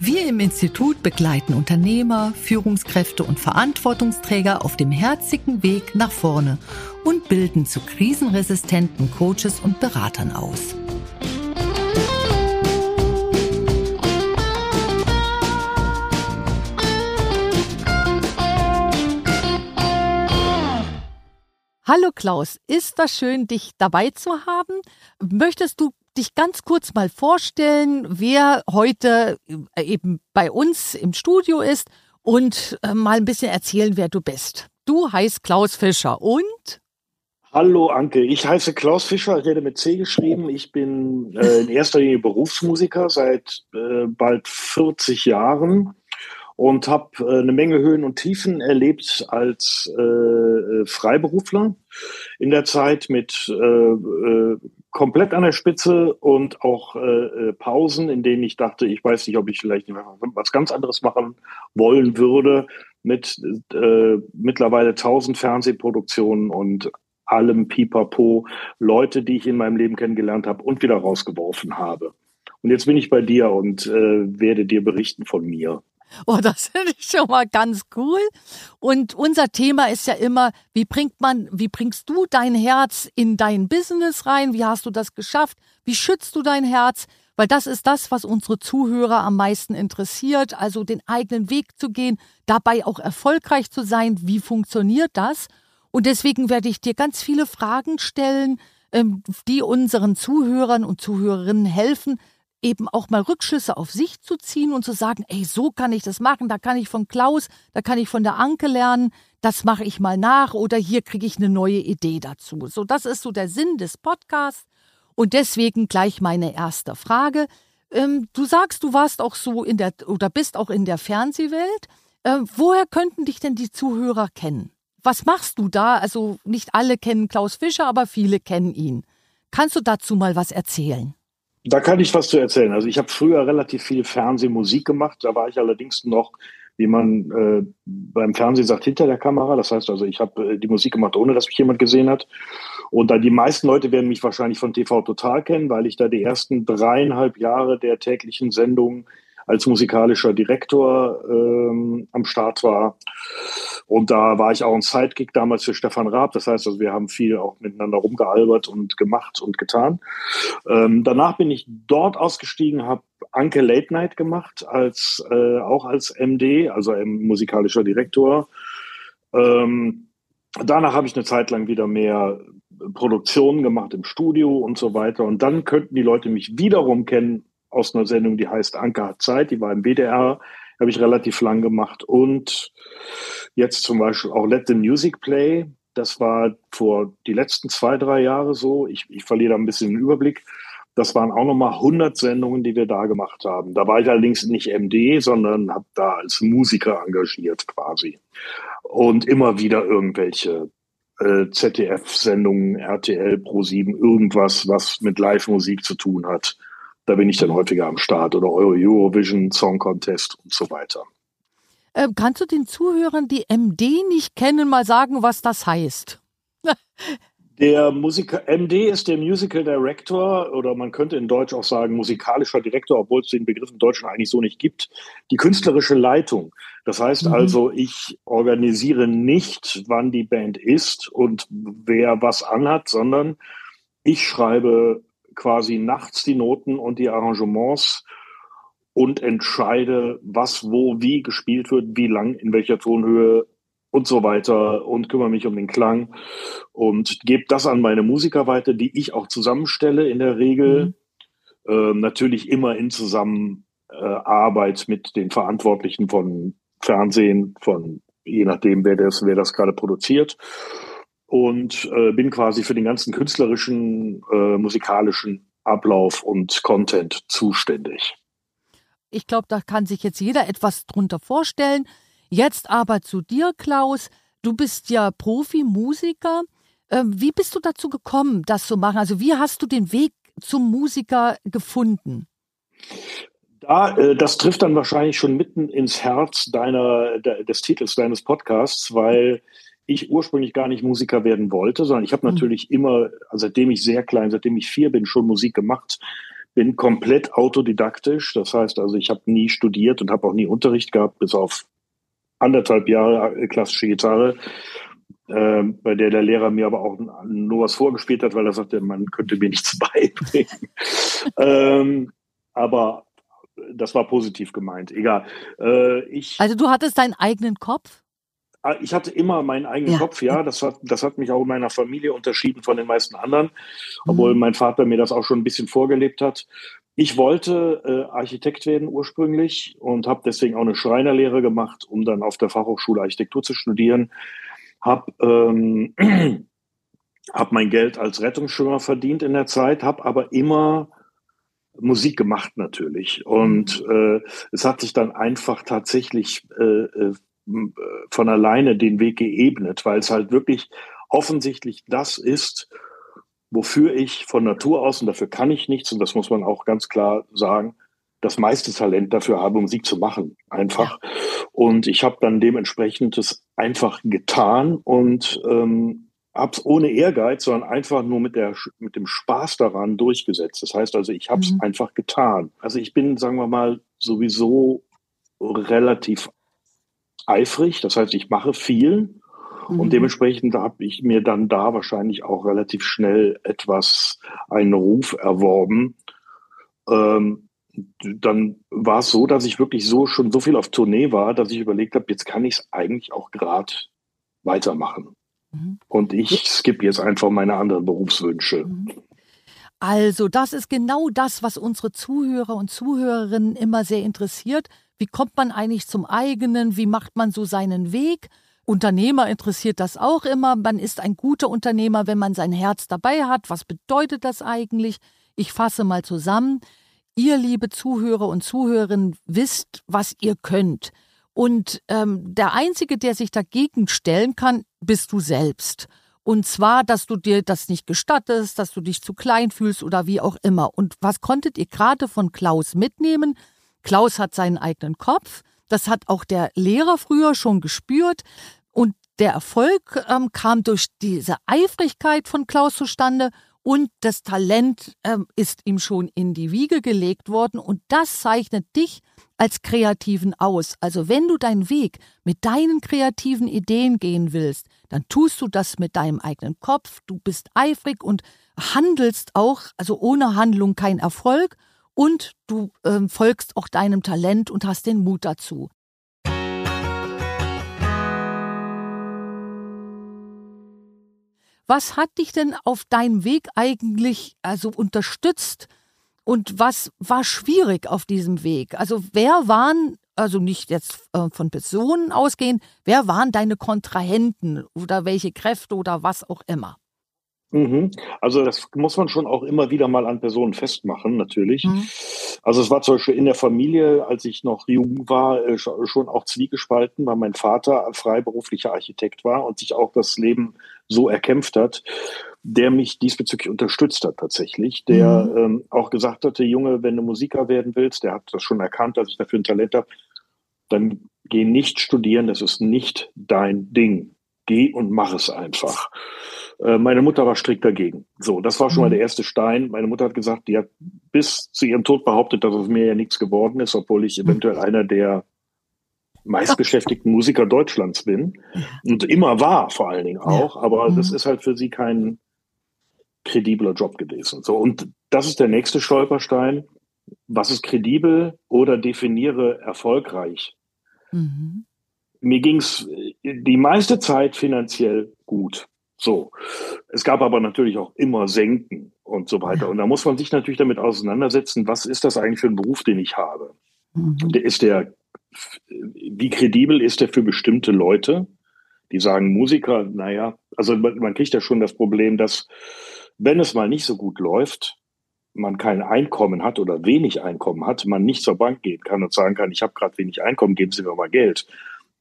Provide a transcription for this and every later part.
Wir im Institut begleiten Unternehmer, Führungskräfte und Verantwortungsträger auf dem herzigen Weg nach vorne und bilden zu krisenresistenten Coaches und Beratern aus. Hallo Klaus, ist das schön, dich dabei zu haben? Möchtest du dich ganz kurz mal vorstellen, wer heute äh, eben bei uns im Studio ist und äh, mal ein bisschen erzählen, wer du bist? Du heißt Klaus Fischer und? Hallo Anke, ich heiße Klaus Fischer, rede mit C geschrieben. Ich bin äh, in erster Linie Berufsmusiker seit äh, bald 40 Jahren und habe äh, eine Menge Höhen und Tiefen erlebt als äh, Freiberufler in der Zeit mit komplett an der Spitze und auch äh, äh, Pausen, in denen ich dachte, ich weiß nicht, ob ich vielleicht was ganz anderes machen wollen würde, mit äh, mittlerweile tausend Fernsehproduktionen und allem Pipapo, Leute, die ich in meinem Leben kennengelernt habe und wieder rausgeworfen habe. Und jetzt bin ich bei dir und äh, werde dir berichten von mir. Oh, das finde ich schon mal ganz cool. Und unser Thema ist ja immer, wie bringt man, wie bringst du dein Herz in dein Business rein? Wie hast du das geschafft? Wie schützt du dein Herz? Weil das ist das, was unsere Zuhörer am meisten interessiert. Also den eigenen Weg zu gehen, dabei auch erfolgreich zu sein. Wie funktioniert das? Und deswegen werde ich dir ganz viele Fragen stellen, ähm, die unseren Zuhörern und Zuhörerinnen helfen, eben auch mal Rückschlüsse auf sich zu ziehen und zu sagen, ey, so kann ich das machen, da kann ich von Klaus, da kann ich von der Anke lernen, das mache ich mal nach oder hier kriege ich eine neue Idee dazu. So, das ist so der Sinn des Podcasts und deswegen gleich meine erste Frage. Ähm, du sagst, du warst auch so in der oder bist auch in der Fernsehwelt. Ähm, woher könnten dich denn die Zuhörer kennen? Was machst du da? Also nicht alle kennen Klaus Fischer, aber viele kennen ihn. Kannst du dazu mal was erzählen? Da kann ich was zu erzählen. Also ich habe früher relativ viel Fernsehmusik gemacht. Da war ich allerdings noch, wie man äh, beim Fernsehen sagt, hinter der Kamera. Das heißt also, ich habe äh, die Musik gemacht, ohne dass mich jemand gesehen hat. Und da die meisten Leute werden mich wahrscheinlich von TV Total kennen, weil ich da die ersten dreieinhalb Jahre der täglichen Sendung als musikalischer Direktor ähm, am Start war. Und da war ich auch ein Sidekick damals für Stefan Raab. Das heißt, also wir haben viel auch miteinander rumgealbert und gemacht und getan. Ähm, danach bin ich dort ausgestiegen, habe Anke Late Night gemacht, als äh, auch als MD, also musikalischer Direktor. Ähm, danach habe ich eine Zeit lang wieder mehr Produktionen gemacht im Studio und so weiter. Und dann könnten die Leute mich wiederum kennen aus einer Sendung, die heißt Anke hat Zeit, die war im WDR, habe ich relativ lang gemacht. Und jetzt zum Beispiel auch Let the Music Play. Das war vor die letzten zwei, drei Jahre so. Ich, ich verliere da ein bisschen den Überblick. Das waren auch nochmal 100 Sendungen, die wir da gemacht haben. Da war ich allerdings nicht MD, sondern habe da als Musiker engagiert quasi. Und immer wieder irgendwelche äh, ZDF-Sendungen, RTL, Pro7, irgendwas, was mit Live-Musik zu tun hat. Da bin ich dann häufiger am Start oder Euro Eurovision Song Contest und so weiter. Ähm, kannst du den Zuhörern, die MD nicht kennen, mal sagen, was das heißt? Der Musiker, MD ist der Musical Director oder man könnte in Deutsch auch sagen musikalischer Direktor, obwohl es den Begriff im Deutschen eigentlich so nicht gibt. Die künstlerische Leitung. Das heißt mhm. also, ich organisiere nicht, wann die Band ist und wer was anhat, sondern ich schreibe quasi nachts die Noten und die Arrangements und entscheide, was wo wie gespielt wird, wie lang, in welcher Tonhöhe und so weiter und kümmere mich um den Klang und gebe das an meine Musiker weiter, die ich auch zusammenstelle in der Regel. Mhm. Äh, natürlich immer in Zusammenarbeit äh, mit den Verantwortlichen von Fernsehen, von je nachdem, wer das, wer das gerade produziert und äh, bin quasi für den ganzen künstlerischen, äh, musikalischen Ablauf und Content zuständig. Ich glaube, da kann sich jetzt jeder etwas drunter vorstellen. Jetzt aber zu dir, Klaus. du bist ja Profimusiker. Ähm, wie bist du dazu gekommen, das zu machen? Also wie hast du den Weg zum Musiker gefunden? Da, äh, das trifft dann wahrscheinlich schon mitten ins Herz deiner, des Titels deines Podcasts, weil ich ursprünglich gar nicht Musiker werden wollte, sondern ich habe mhm. natürlich immer, seitdem ich sehr klein, seitdem ich vier bin, schon Musik gemacht. Bin komplett autodidaktisch. Das heißt also, ich habe nie studiert und habe auch nie Unterricht gehabt, bis auf anderthalb Jahre äh, klassische Gitarre, äh, bei der der Lehrer mir aber auch nur was vorgespielt hat, weil er sagte, man könnte mir nichts beibringen. ähm, aber das war positiv gemeint. Egal. Äh, ich, also du hattest deinen eigenen Kopf? Ah, ich hatte immer meinen eigenen ja. Kopf, ja. Das hat, das hat mich auch in meiner Familie unterschieden von den meisten anderen, obwohl mhm. mein Vater mir das auch schon ein bisschen vorgelebt hat. Ich wollte äh, Architekt werden ursprünglich und habe deswegen auch eine Schreinerlehre gemacht, um dann auf der Fachhochschule Architektur zu studieren. Habe ähm, hab mein Geld als Rettungsschwimmer verdient in der Zeit, habe aber immer Musik gemacht natürlich. Und mhm. äh, es hat sich dann einfach tatsächlich äh, äh, von alleine den Weg geebnet, weil es halt wirklich offensichtlich das ist, wofür ich von Natur aus, und dafür kann ich nichts, und das muss man auch ganz klar sagen, das meiste Talent dafür habe, Musik zu machen, einfach. Und ich habe dann dementsprechend das einfach getan und ähm, habe es ohne Ehrgeiz, sondern einfach nur mit, der, mit dem Spaß daran durchgesetzt. Das heißt also, ich habe es mhm. einfach getan. Also ich bin, sagen wir mal, sowieso relativ eifrig. Das heißt, ich mache viel mhm. und dementsprechend habe ich mir dann da wahrscheinlich auch relativ schnell etwas einen Ruf erworben. Ähm, dann war es so, dass ich wirklich so schon so viel auf Tournee war, dass ich überlegt habe, jetzt kann ich es eigentlich auch gerade weitermachen. Mhm. Und ich skippe jetzt einfach meine anderen Berufswünsche. Mhm. Also, das ist genau das, was unsere Zuhörer und Zuhörerinnen immer sehr interessiert. Wie kommt man eigentlich zum eigenen? Wie macht man so seinen Weg? Unternehmer interessiert das auch immer. Man ist ein guter Unternehmer, wenn man sein Herz dabei hat. Was bedeutet das eigentlich? Ich fasse mal zusammen. Ihr, liebe Zuhörer und Zuhörerinnen, wisst, was ihr könnt. Und ähm, der Einzige, der sich dagegen stellen kann, bist du selbst. Und zwar, dass du dir das nicht gestattest, dass du dich zu klein fühlst oder wie auch immer. Und was konntet ihr gerade von Klaus mitnehmen? Klaus hat seinen eigenen Kopf. Das hat auch der Lehrer früher schon gespürt. Und der Erfolg ähm, kam durch diese Eifrigkeit von Klaus zustande und das Talent ähm, ist ihm schon in die Wiege gelegt worden und das zeichnet dich als Kreativen aus. Also wenn du deinen Weg mit deinen kreativen Ideen gehen willst, dann tust du das mit deinem eigenen Kopf, du bist eifrig und handelst auch, also ohne Handlung kein Erfolg und du ähm, folgst auch deinem Talent und hast den Mut dazu. Was hat dich denn auf deinem Weg eigentlich also unterstützt? Und was war schwierig auf diesem Weg? Also wer waren, also nicht jetzt äh, von Personen ausgehen, wer waren deine Kontrahenten oder welche Kräfte oder was auch immer? Mhm. Also das muss man schon auch immer wieder mal an Personen festmachen, natürlich. Mhm. Also es war zum Beispiel in der Familie, als ich noch jung war, äh, schon auch zwiegespalten, weil mein Vater freiberuflicher Architekt war und sich auch das Leben so erkämpft hat der mich diesbezüglich unterstützt hat tatsächlich, der mhm. ähm, auch gesagt hatte, Junge, wenn du Musiker werden willst, der hat das schon erkannt, dass ich dafür ein Talent habe, dann geh nicht studieren, das ist nicht dein Ding. Geh und mach es einfach. Äh, meine Mutter war strikt dagegen. So, das war schon mhm. mal der erste Stein. Meine Mutter hat gesagt, die hat bis zu ihrem Tod behauptet, dass aus mir ja nichts geworden ist, obwohl ich eventuell einer der meistbeschäftigten Musiker Deutschlands bin und immer war vor allen Dingen auch, aber mhm. das ist halt für sie kein kredibler Job gewesen. So, und das ist der nächste Stolperstein. Was ist kredibel oder definiere erfolgreich? Mhm. Mir ging es die meiste Zeit finanziell gut. So. Es gab aber natürlich auch immer Senken und so weiter. Und da muss man sich natürlich damit auseinandersetzen, was ist das eigentlich für ein Beruf, den ich habe? Mhm. Ist der, wie kredibel ist der für bestimmte Leute? Die sagen Musiker, naja, also man, man kriegt ja schon das Problem, dass wenn es mal nicht so gut läuft, man kein Einkommen hat oder wenig Einkommen hat, man nicht zur Bank gehen kann und sagen kann, ich habe gerade wenig Einkommen, geben Sie mir mal Geld.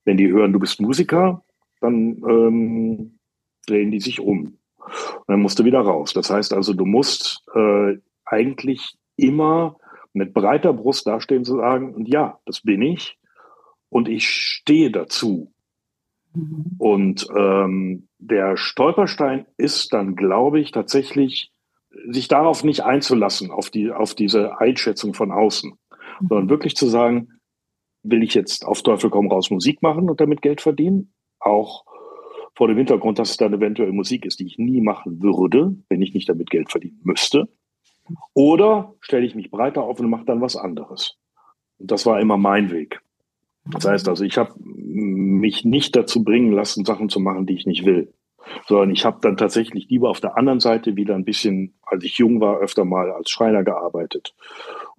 Wenn die hören, du bist Musiker, dann ähm, drehen die sich um. Und dann musst du wieder raus. Das heißt also, du musst äh, eigentlich immer mit breiter Brust dastehen zu sagen, und ja, das bin ich und ich stehe dazu. Mhm. Und ähm, der Stolperstein ist dann, glaube ich, tatsächlich, sich darauf nicht einzulassen, auf, die, auf diese Einschätzung von außen, mhm. sondern wirklich zu sagen, will ich jetzt auf Teufel komm raus Musik machen und damit Geld verdienen? Auch vor dem Hintergrund, dass es dann eventuell Musik ist, die ich nie machen würde, wenn ich nicht damit Geld verdienen müsste. Oder stelle ich mich breiter auf und mache dann was anderes. Und das war immer mein Weg. Das heißt also, ich habe mich nicht dazu bringen lassen, Sachen zu machen, die ich nicht will. Sondern ich habe dann tatsächlich lieber auf der anderen Seite wieder ein bisschen, als ich jung war, öfter mal als Schreiner gearbeitet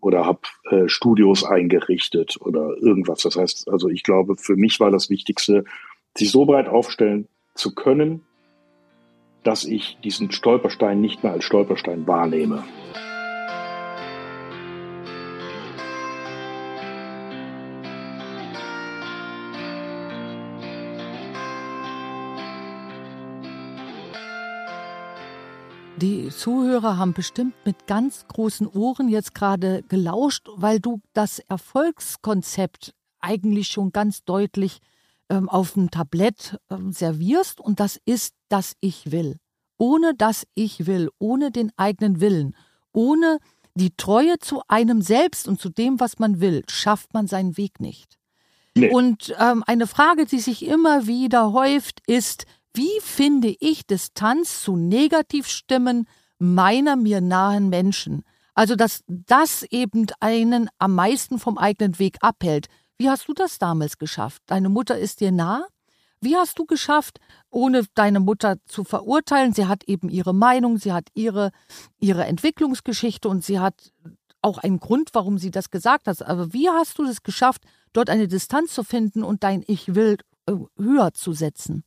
oder habe äh, Studios eingerichtet oder irgendwas. Das heißt, also ich glaube, für mich war das Wichtigste, sich so breit aufstellen zu können, dass ich diesen Stolperstein nicht mehr als Stolperstein wahrnehme. Die Zuhörer haben bestimmt mit ganz großen Ohren jetzt gerade gelauscht, weil du das Erfolgskonzept eigentlich schon ganz deutlich ähm, auf dem Tablett ähm, servierst und das ist das Ich will. Ohne das Ich will, ohne den eigenen Willen, ohne die Treue zu einem selbst und zu dem, was man will, schafft man seinen Weg nicht. Nee. Und ähm, eine Frage, die sich immer wieder häuft, ist, wie finde ich Distanz zu Negativstimmen meiner mir nahen Menschen? Also, dass das eben einen am meisten vom eigenen Weg abhält. Wie hast du das damals geschafft? Deine Mutter ist dir nah? Wie hast du geschafft, ohne deine Mutter zu verurteilen? Sie hat eben ihre Meinung, sie hat ihre, ihre Entwicklungsgeschichte und sie hat auch einen Grund, warum sie das gesagt hat. Aber wie hast du es geschafft, dort eine Distanz zu finden und dein Ich will äh, höher zu setzen?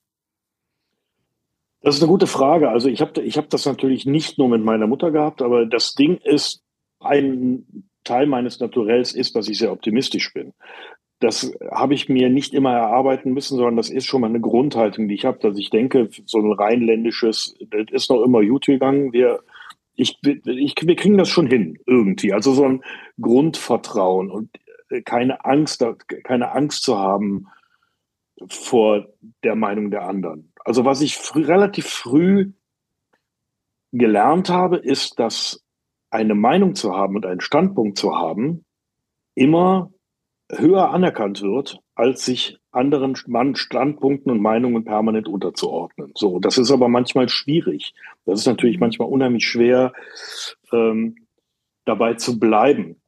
Das ist eine gute Frage. Also ich habe ich hab das natürlich nicht nur mit meiner Mutter gehabt, aber das Ding ist, ein Teil meines Naturells ist, dass ich sehr optimistisch bin. Das habe ich mir nicht immer erarbeiten müssen, sondern das ist schon mal eine Grundhaltung, die ich habe, dass ich denke, so ein rheinländisches, das ist noch immer gut gegangen. Wir, ich, ich, wir kriegen das schon hin, irgendwie. Also so ein Grundvertrauen und keine Angst, keine Angst zu haben vor der Meinung der anderen. Also was ich früh, relativ früh gelernt habe, ist, dass eine Meinung zu haben und einen Standpunkt zu haben immer höher anerkannt wird, als sich anderen Standpunkten und Meinungen permanent unterzuordnen. So, das ist aber manchmal schwierig. Das ist natürlich mhm. manchmal unheimlich schwer, ähm, dabei zu bleiben.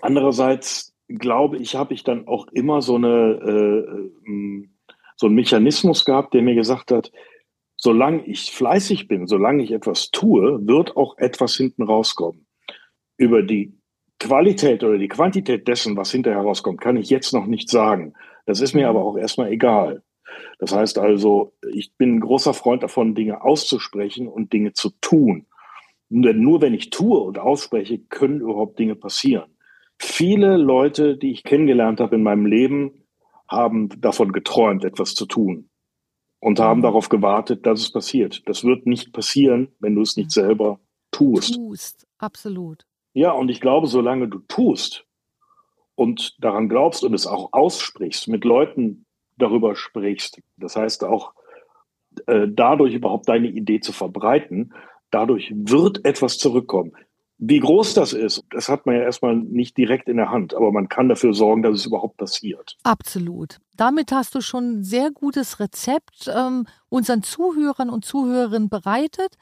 Andererseits glaube ich, habe ich dann auch immer so eine äh, ähm, so einen Mechanismus gehabt, der mir gesagt hat, solange ich fleißig bin, solange ich etwas tue, wird auch etwas hinten rauskommen. Über die Qualität oder die Quantität dessen, was hinterher rauskommt, kann ich jetzt noch nicht sagen. Das ist mir aber auch erstmal egal. Das heißt also, ich bin ein großer Freund davon, Dinge auszusprechen und Dinge zu tun. Denn nur wenn ich tue und ausspreche, können überhaupt Dinge passieren. Viele Leute, die ich kennengelernt habe in meinem Leben, haben davon geträumt, etwas zu tun und haben mhm. darauf gewartet, dass es passiert. Das wird nicht passieren, wenn du es nicht mhm. selber tust. Tust, absolut. Ja, und ich glaube, solange du tust und daran glaubst und es auch aussprichst, mit Leuten darüber sprichst, das heißt auch äh, dadurch überhaupt deine Idee zu verbreiten, dadurch wird etwas zurückkommen. Wie groß das ist, das hat man ja erstmal nicht direkt in der Hand, aber man kann dafür sorgen, dass es überhaupt passiert. Absolut. Damit hast du schon ein sehr gutes Rezept ähm, unseren Zuhörern und Zuhörerinnen bereitet.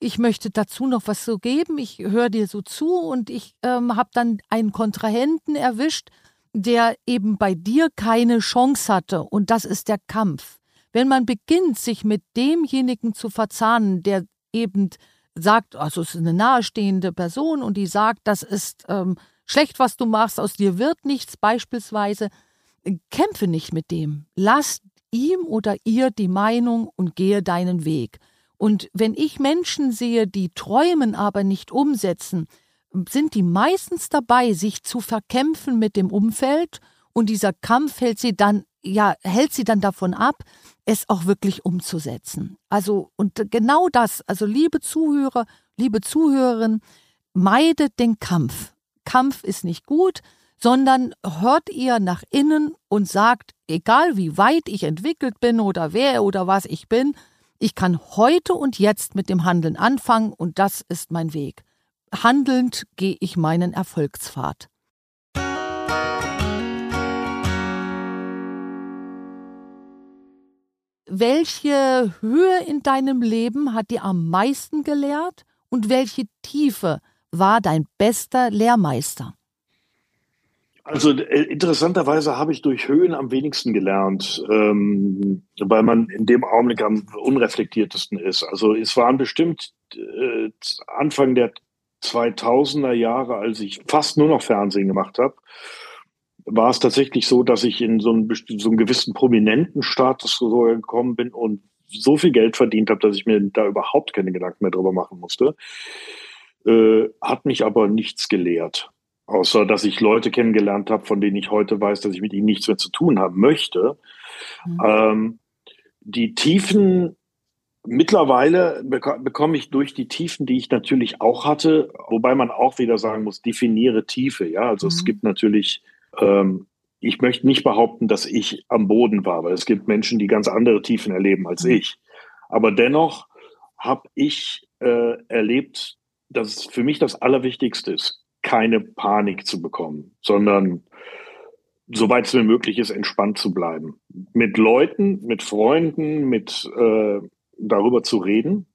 Ich möchte dazu noch was so geben. Ich höre dir so zu und ich ähm, habe dann einen Kontrahenten erwischt, der eben bei dir keine Chance hatte. Und das ist der Kampf. Wenn man beginnt, sich mit demjenigen zu verzahnen, der eben sagt, also es ist eine nahestehende Person und die sagt, das ist ähm, schlecht, was du machst, aus dir wird nichts beispielsweise, kämpfe nicht mit dem. Lass ihm oder ihr die Meinung und gehe deinen Weg. Und wenn ich Menschen sehe, die träumen, aber nicht umsetzen, sind die meistens dabei, sich zu verkämpfen mit dem Umfeld und dieser Kampf hält sie dann ja, hält sie dann davon ab, es auch wirklich umzusetzen. Also, und genau das, also liebe Zuhörer, liebe Zuhörerin, meidet den Kampf. Kampf ist nicht gut, sondern hört ihr nach innen und sagt, egal wie weit ich entwickelt bin oder wer oder was ich bin, ich kann heute und jetzt mit dem Handeln anfangen und das ist mein Weg. Handelnd gehe ich meinen Erfolgspfad. Welche Höhe in deinem Leben hat dir am meisten gelehrt und welche Tiefe war dein bester Lehrmeister? Also äh, interessanterweise habe ich durch Höhen am wenigsten gelernt, ähm, weil man in dem Augenblick am unreflektiertesten ist. Also es waren bestimmt äh, Anfang der 2000er Jahre, als ich fast nur noch Fernsehen gemacht habe, war es tatsächlich so, dass ich in so einen, so einen gewissen prominenten Status gekommen bin und so viel Geld verdient habe, dass ich mir da überhaupt keine Gedanken mehr drüber machen musste. Äh, hat mich aber nichts gelehrt. Außer, dass ich Leute kennengelernt habe, von denen ich heute weiß, dass ich mit ihnen nichts mehr zu tun haben möchte. Mhm. Ähm, die Tiefen, mittlerweile bek bekomme ich durch die Tiefen, die ich natürlich auch hatte, wobei man auch wieder sagen muss, definiere Tiefe. Ja, also mhm. es gibt natürlich, ähm, ich möchte nicht behaupten, dass ich am Boden war, weil es gibt Menschen, die ganz andere Tiefen erleben als mhm. ich. Aber dennoch habe ich äh, erlebt, dass für mich das Allerwichtigste ist, keine Panik zu bekommen, sondern soweit es mir möglich ist, entspannt zu bleiben. Mit Leuten, mit Freunden, mit äh, darüber zu reden,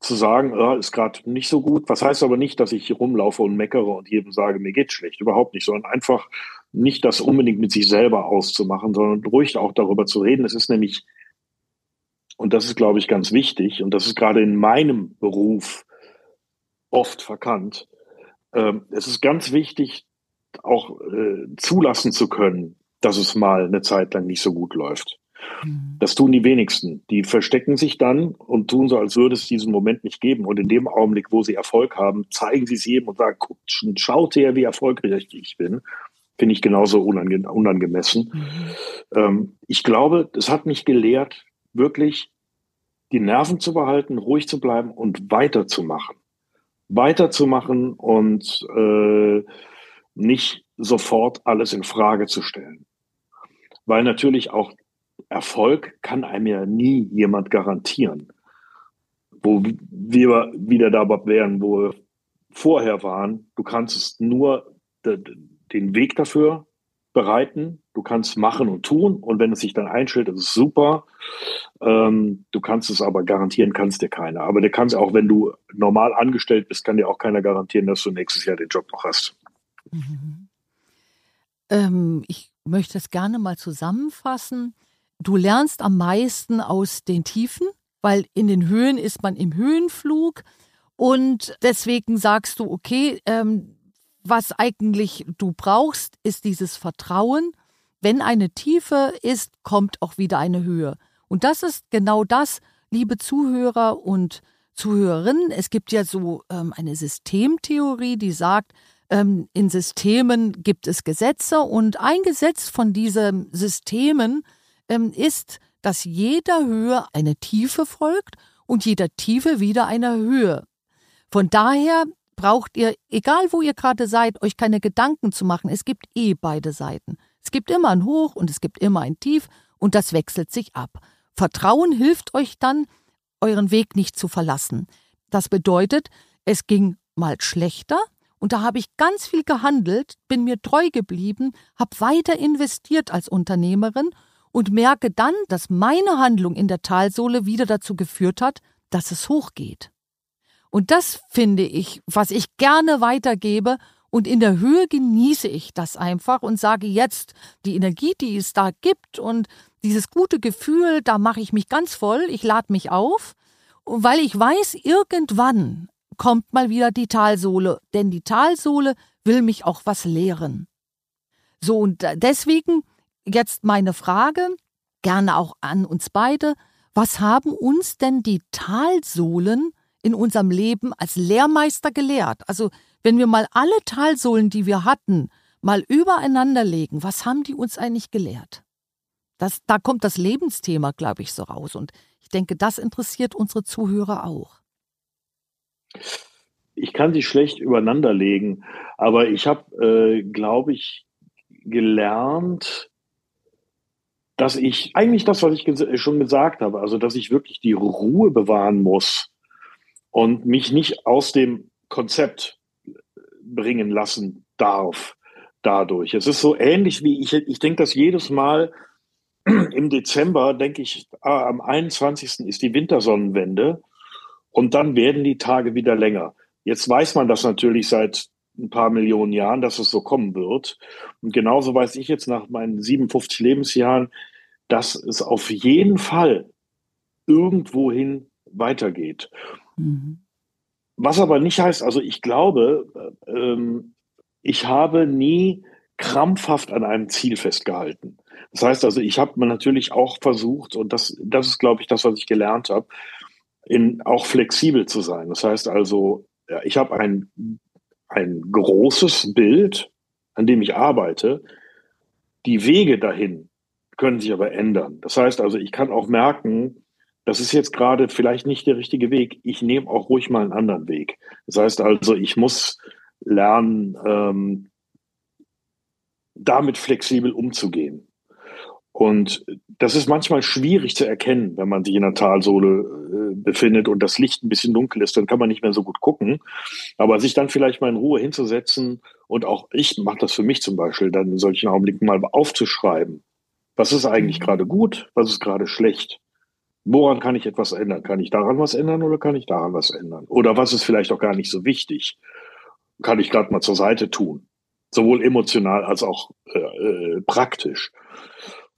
zu sagen, oh, ist gerade nicht so gut. Was heißt aber nicht, dass ich hier rumlaufe und meckere und jedem sage, mir geht's schlecht. Überhaupt nicht, sondern einfach nicht das unbedingt mit sich selber auszumachen, sondern ruhig auch darüber zu reden. Es ist nämlich, und das ist, glaube ich, ganz wichtig, und das ist gerade in meinem Beruf oft verkannt, es ist ganz wichtig, auch äh, zulassen zu können, dass es mal eine Zeit lang nicht so gut läuft. Mhm. Das tun die wenigsten. Die verstecken sich dann und tun so, als würde es diesen Moment nicht geben. Und in dem Augenblick, wo sie Erfolg haben, zeigen sie es jedem und sagen, guckt, schaut her, wie erfolgreich ich bin. Finde ich genauso unange unangemessen. Mhm. Ähm, ich glaube, es hat mich gelehrt, wirklich die Nerven zu behalten, ruhig zu bleiben und weiterzumachen weiterzumachen und äh, nicht sofort alles in Frage zu stellen. Weil natürlich auch Erfolg kann einem ja nie jemand garantieren. Wo wir wieder da wären, wo wir vorher waren, du kannst es nur den Weg dafür bereiten, du kannst machen und tun und wenn es sich dann einstellt, ist es super. Ähm, du kannst es aber garantieren, kannst dir keiner. Aber der kann es auch, wenn du normal angestellt bist, kann dir auch keiner garantieren, dass du nächstes Jahr den Job noch hast. Mhm. Ähm, ich möchte es gerne mal zusammenfassen. Du lernst am meisten aus den Tiefen, weil in den Höhen ist man im Höhenflug und deswegen sagst du, okay, ähm, was eigentlich du brauchst, ist dieses Vertrauen. Wenn eine Tiefe ist, kommt auch wieder eine Höhe. Und das ist genau das, liebe Zuhörer und Zuhörerinnen. Es gibt ja so ähm, eine Systemtheorie, die sagt, ähm, in Systemen gibt es Gesetze und ein Gesetz von diesen Systemen ähm, ist, dass jeder Höhe eine Tiefe folgt und jeder Tiefe wieder eine Höhe. Von daher braucht ihr, egal wo ihr gerade seid, euch keine Gedanken zu machen. Es gibt eh beide Seiten. Es gibt immer ein Hoch und es gibt immer ein Tief und das wechselt sich ab. Vertrauen hilft euch dann, euren Weg nicht zu verlassen. Das bedeutet, es ging mal schlechter und da habe ich ganz viel gehandelt, bin mir treu geblieben, habe weiter investiert als Unternehmerin und merke dann, dass meine Handlung in der Talsohle wieder dazu geführt hat, dass es hochgeht. Und das finde ich, was ich gerne weitergebe. Und in der Höhe genieße ich das einfach und sage jetzt, die Energie, die es da gibt und dieses gute Gefühl, da mache ich mich ganz voll, ich lade mich auf, weil ich weiß, irgendwann kommt mal wieder die Talsohle, denn die Talsohle will mich auch was lehren. So, und deswegen jetzt meine Frage, gerne auch an uns beide, was haben uns denn die Talsohlen in unserem Leben als Lehrmeister gelehrt? Also, wenn wir mal alle Talsohlen, die wir hatten, mal übereinander legen, was haben die uns eigentlich gelehrt? Das, da kommt das Lebensthema, glaube ich, so raus. Und ich denke, das interessiert unsere Zuhörer auch. Ich kann sie schlecht übereinander legen, aber ich habe, äh, glaube ich, gelernt, dass ich eigentlich das, was ich schon gesagt habe, also dass ich wirklich die Ruhe bewahren muss und mich nicht aus dem Konzept bringen lassen darf dadurch. Es ist so ähnlich wie ich, ich denke das jedes Mal im Dezember, denke ich, ah, am 21. ist die Wintersonnenwende und dann werden die Tage wieder länger. Jetzt weiß man das natürlich seit ein paar Millionen Jahren, dass es so kommen wird. Und genauso weiß ich jetzt nach meinen 57 Lebensjahren, dass es auf jeden Fall irgendwohin weitergeht. Mhm. Was aber nicht heißt, also ich glaube, ähm, ich habe nie krampfhaft an einem Ziel festgehalten. Das heißt also, ich habe natürlich auch versucht, und das, das ist, glaube ich, das, was ich gelernt habe, in, auch flexibel zu sein. Das heißt also, ich habe ein, ein großes Bild, an dem ich arbeite. Die Wege dahin können sich aber ändern. Das heißt also, ich kann auch merken, das ist jetzt gerade vielleicht nicht der richtige Weg. Ich nehme auch ruhig mal einen anderen Weg. Das heißt also, ich muss lernen, ähm, damit flexibel umzugehen. Und das ist manchmal schwierig zu erkennen, wenn man sich in der Talsohle äh, befindet und das Licht ein bisschen dunkel ist, dann kann man nicht mehr so gut gucken. Aber sich dann vielleicht mal in Ruhe hinzusetzen und auch ich mache das für mich zum Beispiel, dann in solchen Augenblicken mal aufzuschreiben. Was ist eigentlich mhm. gerade gut? Was ist gerade schlecht? Woran kann ich etwas ändern? Kann ich daran was ändern oder kann ich daran was ändern? Oder was ist vielleicht auch gar nicht so wichtig? Kann ich gerade mal zur Seite tun? Sowohl emotional als auch äh, äh, praktisch.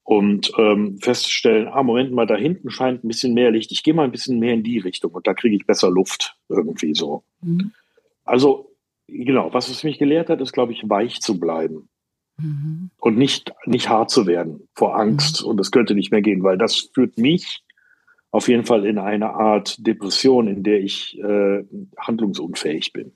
Und ähm, feststellen, ah, Moment mal, da hinten scheint ein bisschen mehr Licht. Ich gehe mal ein bisschen mehr in die Richtung und da kriege ich besser Luft irgendwie so. Mhm. Also, genau, was es mich gelehrt hat, ist, glaube ich, weich zu bleiben. Mhm. Und nicht, nicht hart zu werden vor Angst. Mhm. Und es könnte nicht mehr gehen, weil das führt mich auf jeden Fall in eine Art Depression, in der ich äh, handlungsunfähig bin.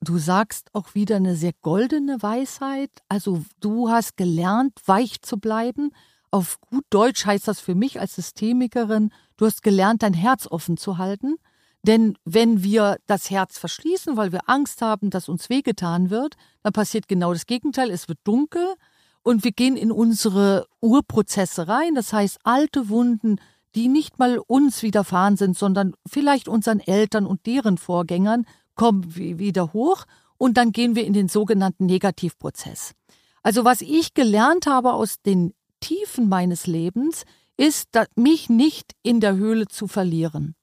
Du sagst auch wieder eine sehr goldene Weisheit. Also du hast gelernt, weich zu bleiben. Auf gut Deutsch heißt das für mich als Systemikerin, du hast gelernt, dein Herz offen zu halten. Denn wenn wir das Herz verschließen, weil wir Angst haben, dass uns wehgetan wird, dann passiert genau das Gegenteil. Es wird dunkel und wir gehen in unsere Urprozesse rein. Das heißt, alte Wunden die nicht mal uns widerfahren sind, sondern vielleicht unseren Eltern und deren Vorgängern, kommen wieder hoch und dann gehen wir in den sogenannten Negativprozess. Also was ich gelernt habe aus den Tiefen meines Lebens, ist, mich nicht in der Höhle zu verlieren.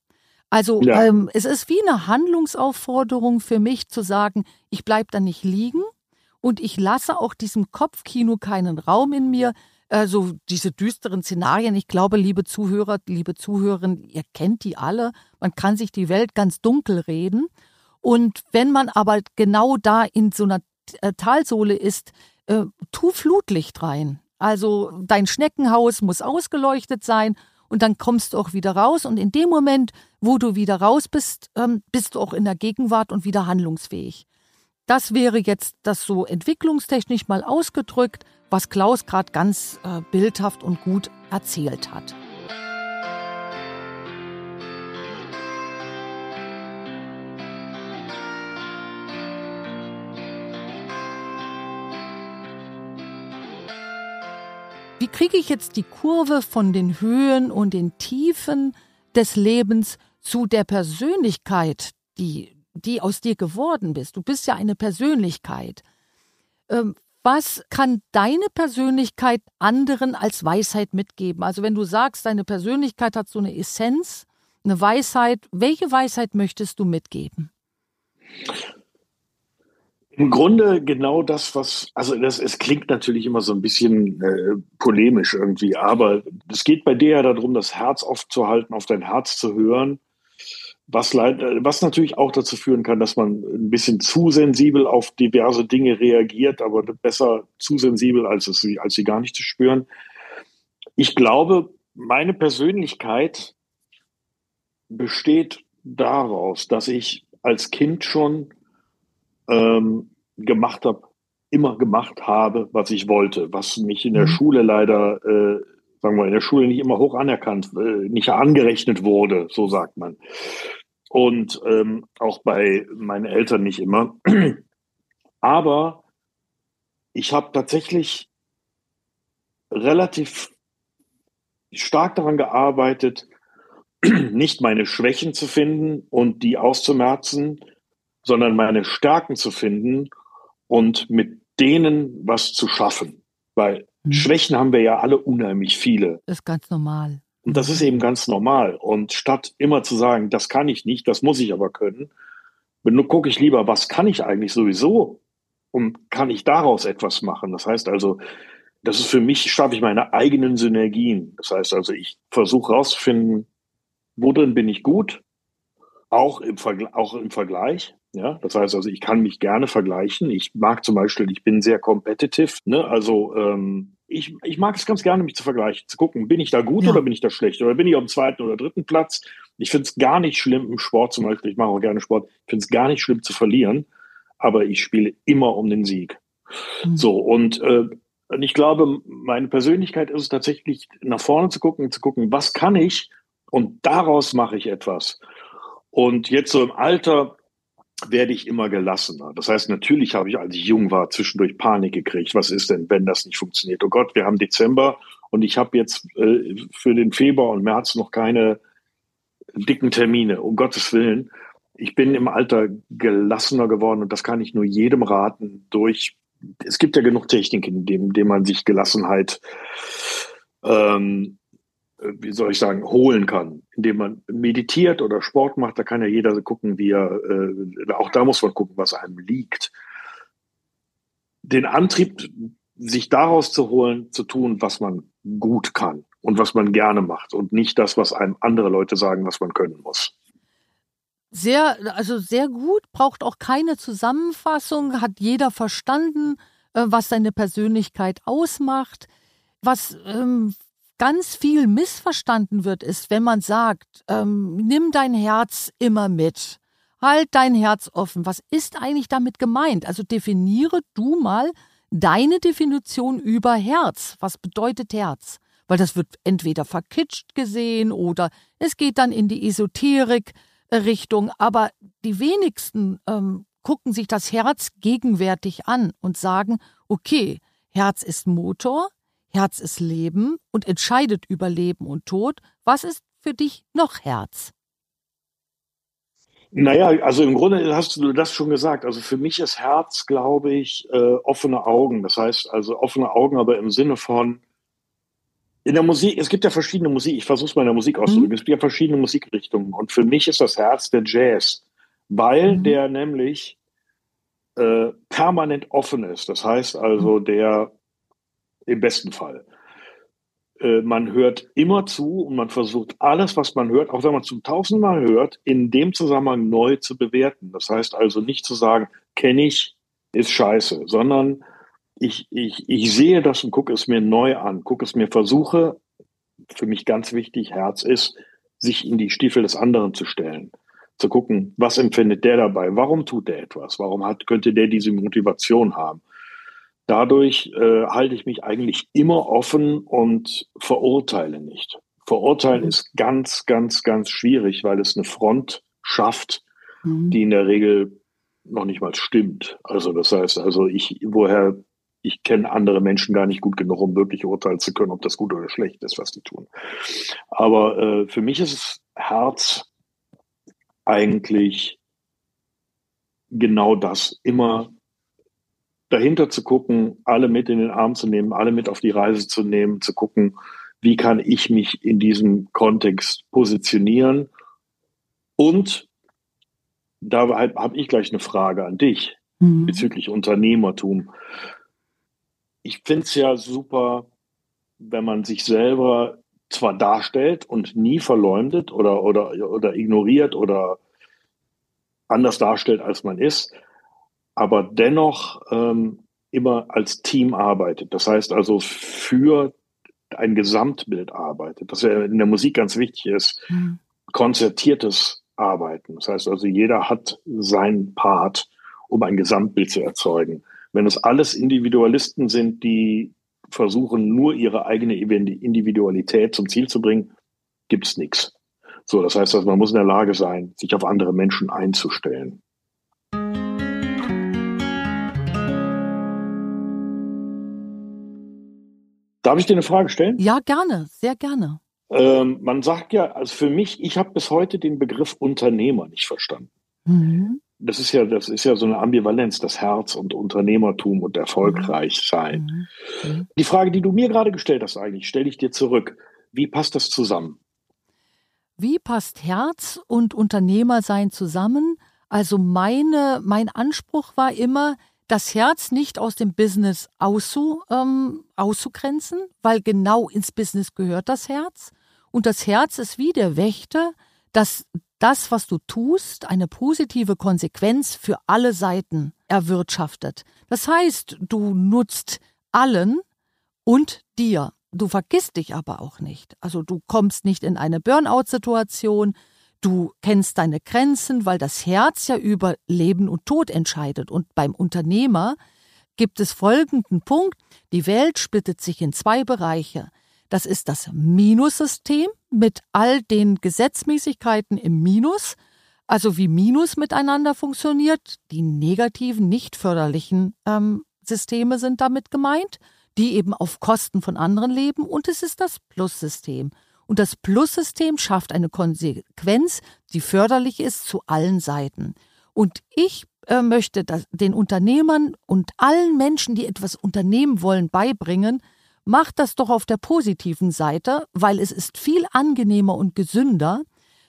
Also ja. ähm, es ist wie eine Handlungsaufforderung für mich zu sagen, ich bleibe da nicht liegen und ich lasse auch diesem Kopfkino keinen Raum in mir, also diese düsteren Szenarien, ich glaube, liebe Zuhörer, liebe Zuhörerinnen, ihr kennt die alle. Man kann sich die Welt ganz dunkel reden. Und wenn man aber genau da in so einer äh, Talsohle ist, äh, tu Flutlicht rein. Also dein Schneckenhaus muss ausgeleuchtet sein und dann kommst du auch wieder raus. Und in dem Moment, wo du wieder raus bist, ähm, bist du auch in der Gegenwart und wieder handlungsfähig. Das wäre jetzt das so entwicklungstechnisch mal ausgedrückt, was Klaus gerade ganz äh, bildhaft und gut erzählt hat. Wie kriege ich jetzt die Kurve von den Höhen und den Tiefen des Lebens zu der Persönlichkeit, die, die aus dir geworden bist? Du bist ja eine Persönlichkeit. Ähm, was kann deine Persönlichkeit anderen als Weisheit mitgeben? Also wenn du sagst, deine Persönlichkeit hat so eine Essenz, eine Weisheit, welche Weisheit möchtest du mitgeben? Im Grunde genau das, was, also das, es klingt natürlich immer so ein bisschen äh, polemisch irgendwie, aber es geht bei dir ja darum, das Herz aufzuhalten, auf dein Herz zu hören was, was natürlich auch dazu führen kann, dass man ein bisschen zu sensibel auf diverse Dinge reagiert, aber besser zu sensibel, als, es, als sie gar nicht zu spüren. Ich glaube, meine Persönlichkeit besteht daraus, dass ich als Kind schon ähm, gemacht habe, immer gemacht habe, was ich wollte, was mich in der mhm. Schule leider äh, sagen wir, in der Schule nicht immer hoch anerkannt, äh, nicht angerechnet wurde, so sagt man. Und ähm, auch bei meinen Eltern nicht immer. Aber ich habe tatsächlich relativ stark daran gearbeitet, nicht meine Schwächen zu finden und die auszumerzen, sondern meine Stärken zu finden und mit denen was zu schaffen. Weil mhm. Schwächen haben wir ja alle unheimlich viele. Das ist ganz normal. Und das ist eben ganz normal. Und statt immer zu sagen, das kann ich nicht, das muss ich aber können, gucke ich lieber, was kann ich eigentlich sowieso und kann ich daraus etwas machen. Das heißt also, das ist für mich, schaffe ich meine eigenen Synergien. Das heißt also, ich versuche herauszufinden, wo drin bin ich gut, auch im, auch im Vergleich. Ja, das heißt also, ich kann mich gerne vergleichen. Ich mag zum Beispiel, ich bin sehr competitive. Ne? Also ähm, ich, ich mag es ganz gerne, mich zu vergleichen, zu gucken, bin ich da gut ja. oder bin ich da schlecht? Oder bin ich auf dem zweiten oder dritten Platz? Ich finde es gar nicht schlimm im Sport zum Beispiel. Ich mache auch gerne Sport. Ich finde es gar nicht schlimm zu verlieren, aber ich spiele immer um den Sieg. Mhm. So und äh, und ich glaube, meine Persönlichkeit ist es tatsächlich, nach vorne zu gucken, zu gucken, was kann ich und daraus mache ich etwas. Und jetzt so im Alter werde ich immer gelassener. Das heißt, natürlich habe ich, als ich jung war, zwischendurch Panik gekriegt. Was ist denn, wenn das nicht funktioniert? Oh Gott, wir haben Dezember und ich habe jetzt äh, für den Februar und März noch keine dicken Termine, um Gottes Willen. Ich bin im Alter gelassener geworden und das kann ich nur jedem raten, durch es gibt ja genug Techniken, in dem, dem man sich Gelassenheit, ähm, wie soll ich sagen, holen kann, indem man meditiert oder Sport macht. Da kann ja jeder gucken, wie er, äh, auch da muss man gucken, was einem liegt. Den Antrieb, sich daraus zu holen, zu tun, was man gut kann und was man gerne macht und nicht das, was einem andere Leute sagen, was man können muss. Sehr, also sehr gut, braucht auch keine Zusammenfassung, hat jeder verstanden, äh, was seine Persönlichkeit ausmacht. Was ähm, ganz viel missverstanden wird, ist, wenn man sagt, ähm, nimm dein Herz immer mit. Halt dein Herz offen. Was ist eigentlich damit gemeint? Also definiere du mal deine Definition über Herz. Was bedeutet Herz? Weil das wird entweder verkitscht gesehen oder es geht dann in die Esoterik. Richtung, aber die wenigsten ähm, gucken sich das Herz gegenwärtig an und sagen, okay, Herz ist Motor, Herz ist Leben und entscheidet über Leben und Tod. Was ist für dich noch Herz? Naja, also im Grunde hast du das schon gesagt. Also für mich ist Herz, glaube ich, äh, offene Augen. Das heißt also offene Augen, aber im Sinne von, in der Musik, es gibt ja verschiedene Musik, ich versuche es mal in der Musik auszudrücken, mhm. es gibt ja verschiedene Musikrichtungen und für mich ist das Herz der Jazz, weil mhm. der nämlich äh, permanent offen ist. Das heißt also, mhm. der im besten Fall. Äh, man hört immer zu und man versucht alles, was man hört, auch wenn man zum tausendmal hört, in dem Zusammenhang neu zu bewerten. Das heißt also nicht zu sagen, kenne ich, ist scheiße, sondern ich, ich, ich sehe das und gucke es mir neu an, gucke es mir, versuche, für mich ganz wichtig, Herz ist, sich in die Stiefel des anderen zu stellen, zu gucken, was empfindet der dabei, warum tut der etwas, warum hat, könnte der diese Motivation haben. Dadurch äh, halte ich mich eigentlich immer offen und verurteile nicht. Verurteilen mhm. ist ganz, ganz, ganz schwierig, weil es eine Front schafft, mhm. die in der Regel noch nicht mal stimmt. Also das heißt, also ich, woher ich kenne andere Menschen gar nicht gut genug, um wirklich urteilen zu können, ob das gut oder schlecht ist, was die tun. Aber äh, für mich ist es Herz eigentlich genau das, immer dahinter zu gucken, alle mit in den Arm zu nehmen, alle mit auf die Reise zu nehmen, zu gucken, wie kann ich mich in diesem Kontext positionieren. Und da habe ich gleich eine Frage an dich mhm. bezüglich Unternehmertum ich finde es ja super, wenn man sich selber zwar darstellt und nie verleumdet oder, oder, oder ignoriert oder anders darstellt, als man ist, aber dennoch ähm, immer als Team arbeitet. Das heißt also für ein Gesamtbild arbeitet. Das ja in der Musik ganz wichtig ist, mhm. konzertiertes Arbeiten. Das heißt also, jeder hat seinen Part, um ein Gesamtbild zu erzeugen. Wenn es alles Individualisten sind, die versuchen, nur ihre eigene Individualität zum Ziel zu bringen, gibt es nichts. So, das heißt, also man muss in der Lage sein, sich auf andere Menschen einzustellen. Darf ich dir eine Frage stellen? Ja, gerne, sehr gerne. Ähm, man sagt ja, also für mich, ich habe bis heute den Begriff Unternehmer nicht verstanden. Mhm. Das ist ja, das ist ja so eine Ambivalenz, das Herz und Unternehmertum und erfolgreich sein. Mhm. Mhm. Die Frage, die du mir gerade gestellt hast, eigentlich, stelle ich dir zurück. Wie passt das zusammen? Wie passt Herz und Unternehmersein zusammen? Also meine, mein Anspruch war immer, das Herz nicht aus dem Business auszu, ähm, auszugrenzen, weil genau ins Business gehört das Herz. Und das Herz ist wie der Wächter, dass das, was du tust, eine positive Konsequenz für alle Seiten erwirtschaftet. Das heißt, du nutzt allen und dir. Du vergisst dich aber auch nicht. Also du kommst nicht in eine Burnout-Situation, Du kennst deine Grenzen, weil das Herz ja über Leben und Tod entscheidet. Und beim Unternehmer gibt es folgenden Punkt. Die Welt splittet sich in zwei Bereiche. Das ist das Minussystem mit all den Gesetzmäßigkeiten im Minus, also wie Minus miteinander funktioniert. Die negativen, nicht förderlichen ähm, Systeme sind damit gemeint, die eben auf Kosten von anderen leben. Und es ist das Plussystem. Und das Plus-System schafft eine Konsequenz, die förderlich ist zu allen Seiten. Und ich äh, möchte den Unternehmern und allen Menschen, die etwas unternehmen wollen, beibringen, macht das doch auf der positiven Seite, weil es ist viel angenehmer und gesünder,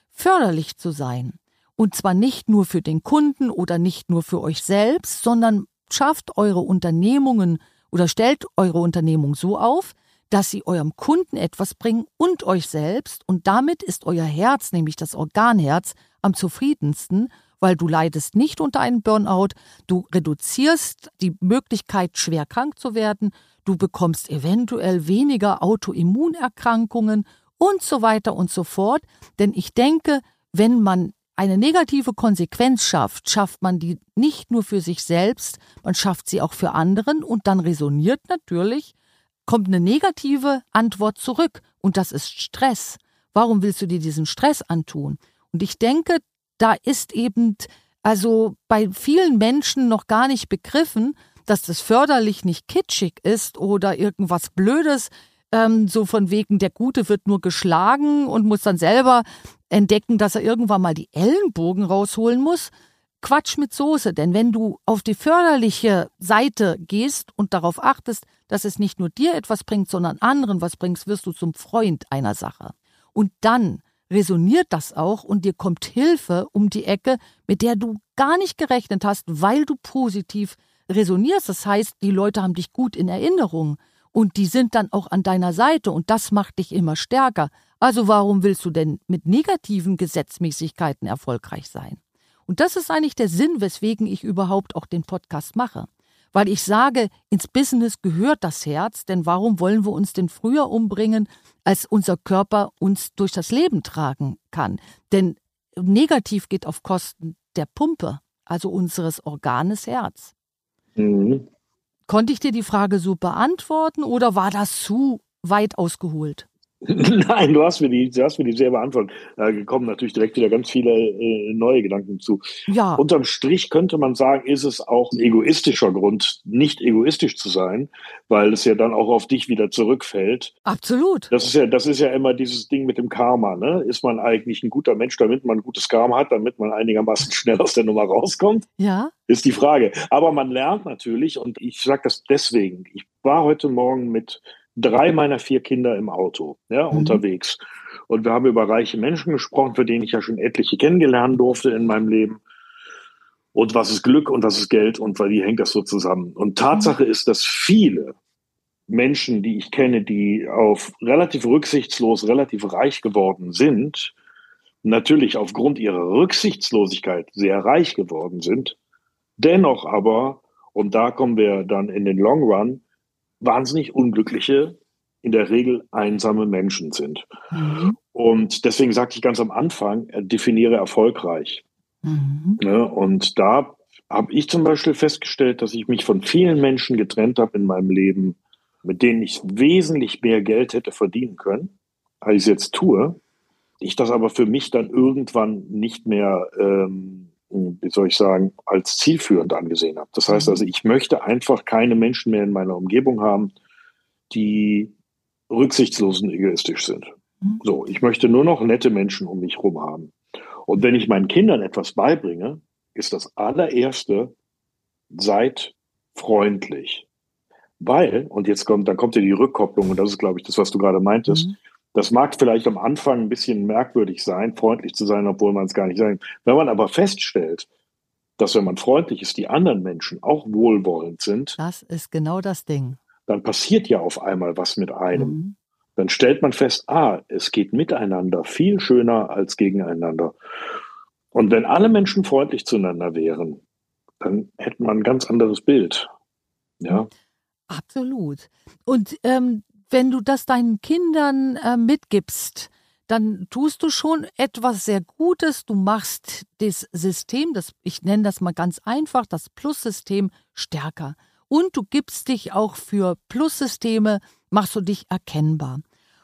förderlich zu sein. Und zwar nicht nur für den Kunden oder nicht nur für euch selbst, sondern schafft eure Unternehmungen oder stellt eure Unternehmung so auf, dass sie eurem Kunden etwas bringen und euch selbst, und damit ist euer Herz, nämlich das Organherz, am zufriedensten, weil du leidest nicht unter einem Burnout, du reduzierst die Möglichkeit, schwer krank zu werden, du bekommst eventuell weniger Autoimmunerkrankungen und so weiter und so fort. Denn ich denke, wenn man eine negative Konsequenz schafft, schafft man die nicht nur für sich selbst, man schafft sie auch für anderen. Und dann resoniert natürlich kommt eine negative Antwort zurück und das ist Stress. Warum willst du dir diesen Stress antun? Und ich denke, da ist eben also bei vielen Menschen noch gar nicht begriffen, dass das förderlich nicht kitschig ist oder irgendwas Blödes, ähm, so von wegen, der Gute wird nur geschlagen und muss dann selber entdecken, dass er irgendwann mal die Ellenbogen rausholen muss, Quatsch mit Soße, denn wenn du auf die förderliche Seite gehst und darauf achtest, dass es nicht nur dir etwas bringt, sondern anderen was bringt, wirst du zum Freund einer Sache. Und dann resoniert das auch und dir kommt Hilfe um die Ecke, mit der du gar nicht gerechnet hast, weil du positiv resonierst. Das heißt, die Leute haben dich gut in Erinnerung und die sind dann auch an deiner Seite und das macht dich immer stärker. Also warum willst du denn mit negativen Gesetzmäßigkeiten erfolgreich sein? Und das ist eigentlich der Sinn, weswegen ich überhaupt auch den Podcast mache. Weil ich sage, ins Business gehört das Herz, denn warum wollen wir uns denn früher umbringen, als unser Körper uns durch das Leben tragen kann? Denn negativ geht auf Kosten der Pumpe, also unseres Organes Herz. Mhm. Konnte ich dir die Frage so beantworten oder war das zu weit ausgeholt? Nein, du hast mir die, du hast mir die sehr beantwortet. Da kommen natürlich direkt wieder ganz viele äh, neue Gedanken zu. Ja. Unterm Strich könnte man sagen, ist es auch ein egoistischer Grund, nicht egoistisch zu sein, weil es ja dann auch auf dich wieder zurückfällt. Absolut. Das ist ja, das ist ja immer dieses Ding mit dem Karma. Ne? Ist man eigentlich ein guter Mensch, damit man ein gutes Karma hat, damit man einigermaßen schnell aus der Nummer rauskommt? Ja. Ist die Frage. Aber man lernt natürlich, und ich sage das deswegen. Ich war heute Morgen mit drei meiner vier Kinder im Auto, ja, mhm. unterwegs. Und wir haben über reiche Menschen gesprochen, für denen ich ja schon etliche kennengelernt durfte in meinem Leben. Und was ist Glück und was ist Geld und wie hängt das so zusammen? Und Tatsache mhm. ist, dass viele Menschen, die ich kenne, die auf relativ rücksichtslos, relativ reich geworden sind, natürlich aufgrund ihrer Rücksichtslosigkeit sehr reich geworden sind, dennoch aber, und da kommen wir dann in den Long Run, wahnsinnig unglückliche, in der Regel einsame Menschen sind. Mhm. Und deswegen sagte ich ganz am Anfang, äh, definiere erfolgreich. Mhm. Ja, ne, und da habe ich zum Beispiel festgestellt, dass ich mich von vielen Menschen getrennt habe in meinem Leben, mit denen ich wesentlich mehr Geld hätte verdienen können, als ich es jetzt tue. Ich das aber für mich dann irgendwann nicht mehr, ähm, wie soll ich sagen, als zielführend angesehen habe. Das heißt mhm. also, ich möchte einfach keine Menschen mehr in meiner Umgebung haben, die rücksichtslos und egoistisch sind. Mhm. So, ich möchte nur noch nette Menschen um mich herum haben. Und wenn ich meinen Kindern etwas beibringe, ist das allererste, seid freundlich. Weil, und jetzt kommt, dann kommt ja die Rückkopplung, und das ist, glaube ich, das, was du gerade meintest. Mhm. Das mag vielleicht am Anfang ein bisschen merkwürdig sein, freundlich zu sein, obwohl man es gar nicht sein. Wenn man aber feststellt, dass wenn man freundlich ist, die anderen Menschen auch wohlwollend sind. Das ist genau das Ding. Dann passiert ja auf einmal was mit einem. Mhm. Dann stellt man fest, ah, es geht miteinander viel schöner als gegeneinander. Und wenn alle Menschen freundlich zueinander wären, dann hätte man ein ganz anderes Bild. Ja. Absolut. Und ähm, wenn du das deinen Kindern äh, mitgibst, dann tust du schon etwas sehr Gutes. Du machst das System, das, ich nenne das mal ganz einfach, das Plus-System stärker. Und du gibst dich auch für Plus-Systeme, machst du dich erkennbar.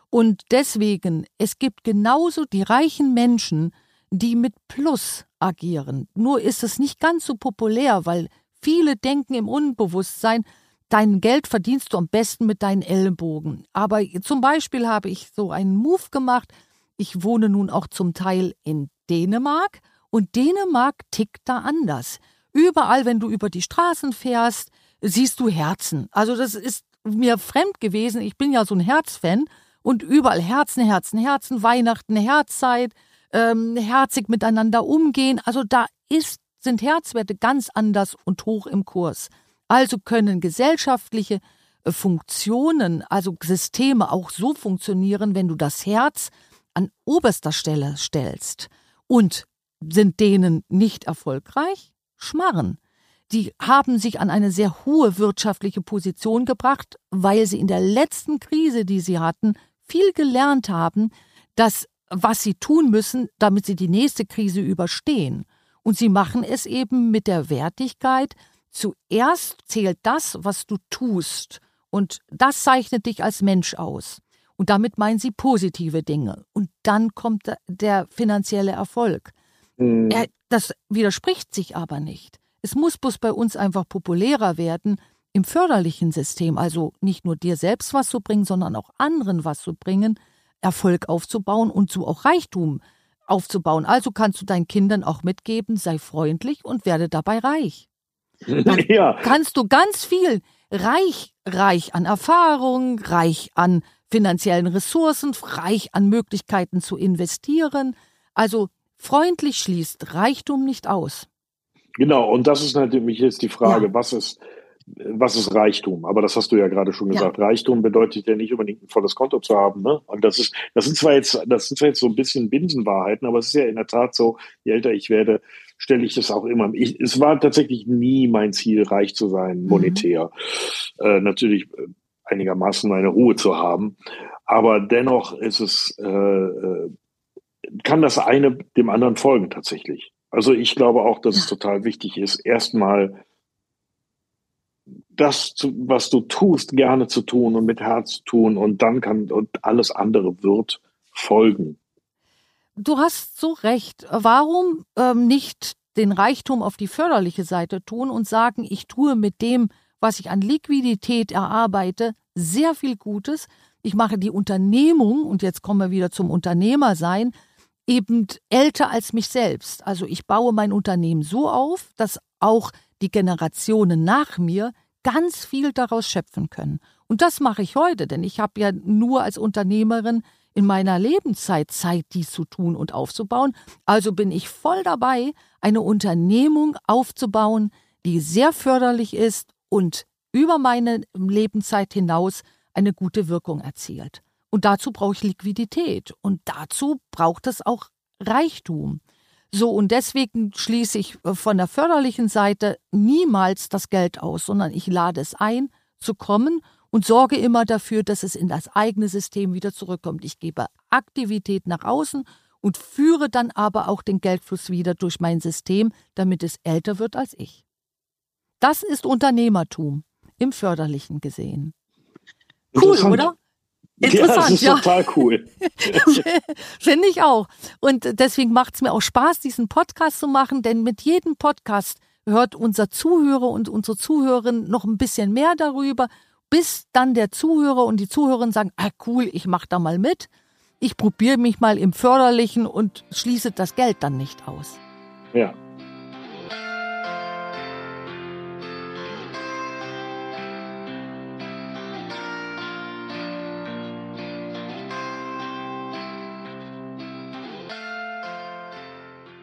Und deswegen, es gibt genauso die reichen Menschen, die mit Plus agieren. Nur ist es nicht ganz so populär, weil viele denken im Unbewusstsein, dein Geld verdienst du am besten mit deinen Ellenbogen. Aber zum Beispiel habe ich so einen Move gemacht. Ich wohne nun auch zum Teil in Dänemark und Dänemark tickt da anders. Überall, wenn du über die Straßen fährst, siehst du Herzen. Also das ist mir fremd gewesen. Ich bin ja so ein Herzfan und überall Herzen, Herzen, Herzen, Weihnachten, Herzzeit, ähm, herzig miteinander umgehen. Also da ist, sind Herzwerte ganz anders und hoch im Kurs. Also können gesellschaftliche äh, Funktionen, also Systeme auch so funktionieren, wenn du das Herz an oberster Stelle stellst. Und sind denen nicht erfolgreich? Schmarren. Die haben sich an eine sehr hohe wirtschaftliche Position gebracht, weil sie in der letzten Krise, die sie hatten, viel gelernt haben, dass was sie tun müssen, damit sie die nächste Krise überstehen. Und sie machen es eben mit der Wertigkeit, Zuerst zählt das, was du tust, und das zeichnet dich als Mensch aus. Und damit meinen sie positive Dinge. Und dann kommt der finanzielle Erfolg. Mhm. Das widerspricht sich aber nicht. Es muss bloß bei uns einfach populärer werden, im förderlichen System, also nicht nur dir selbst was zu bringen, sondern auch anderen was zu bringen, Erfolg aufzubauen und so auch Reichtum aufzubauen. Also kannst du deinen Kindern auch mitgeben, sei freundlich und werde dabei reich. Dann ja. kannst du ganz viel reich, reich an Erfahrung, reich an finanziellen Ressourcen, reich an Möglichkeiten zu investieren. Also freundlich schließt Reichtum nicht aus. Genau, und das ist natürlich jetzt die Frage, ja. was ist was ist Reichtum? Aber das hast du ja gerade schon gesagt. Ja. Reichtum bedeutet ja nicht unbedingt ein volles Konto zu haben. Ne? Und das ist, das sind zwar jetzt, das sind zwar jetzt so ein bisschen Binsenwahrheiten, aber es ist ja in der Tat so, je älter ich werde, stelle ich das auch immer. Ich, es war tatsächlich nie mein Ziel, reich zu sein, mhm. monetär. Mhm. Äh, natürlich äh, einigermaßen meine Ruhe zu haben. Aber dennoch ist es, äh, äh, kann das eine dem anderen folgen tatsächlich. Also ich glaube auch, dass es total wichtig ist, erstmal das, was du tust, gerne zu tun und mit Herz zu tun und dann kann und alles andere wird folgen. Du hast so recht. Warum ähm, nicht den Reichtum auf die förderliche Seite tun und sagen, ich tue mit dem, was ich an Liquidität erarbeite, sehr viel Gutes. Ich mache die Unternehmung, und jetzt kommen wir wieder zum Unternehmersein, eben älter als mich selbst. Also ich baue mein Unternehmen so auf, dass auch die Generationen nach mir ganz viel daraus schöpfen können. Und das mache ich heute, denn ich habe ja nur als Unternehmerin in meiner Lebenszeit Zeit, dies zu tun und aufzubauen. Also bin ich voll dabei, eine Unternehmung aufzubauen, die sehr förderlich ist und über meine Lebenszeit hinaus eine gute Wirkung erzielt. Und dazu brauche ich Liquidität und dazu braucht es auch Reichtum. So, und deswegen schließe ich äh, von der förderlichen Seite niemals das Geld aus, sondern ich lade es ein, zu kommen und sorge immer dafür, dass es in das eigene System wieder zurückkommt. Ich gebe Aktivität nach außen und führe dann aber auch den Geldfluss wieder durch mein System, damit es älter wird als ich. Das ist Unternehmertum im förderlichen gesehen. Cool, oder? Interessant, ja, das ist ja. total cool. Finde ich auch. Und deswegen macht es mir auch Spaß, diesen Podcast zu machen, denn mit jedem Podcast hört unser Zuhörer und unsere Zuhörerin noch ein bisschen mehr darüber, bis dann der Zuhörer und die Zuhörerin sagen, ah cool, ich mache da mal mit. Ich probiere mich mal im Förderlichen und schließe das Geld dann nicht aus. Ja,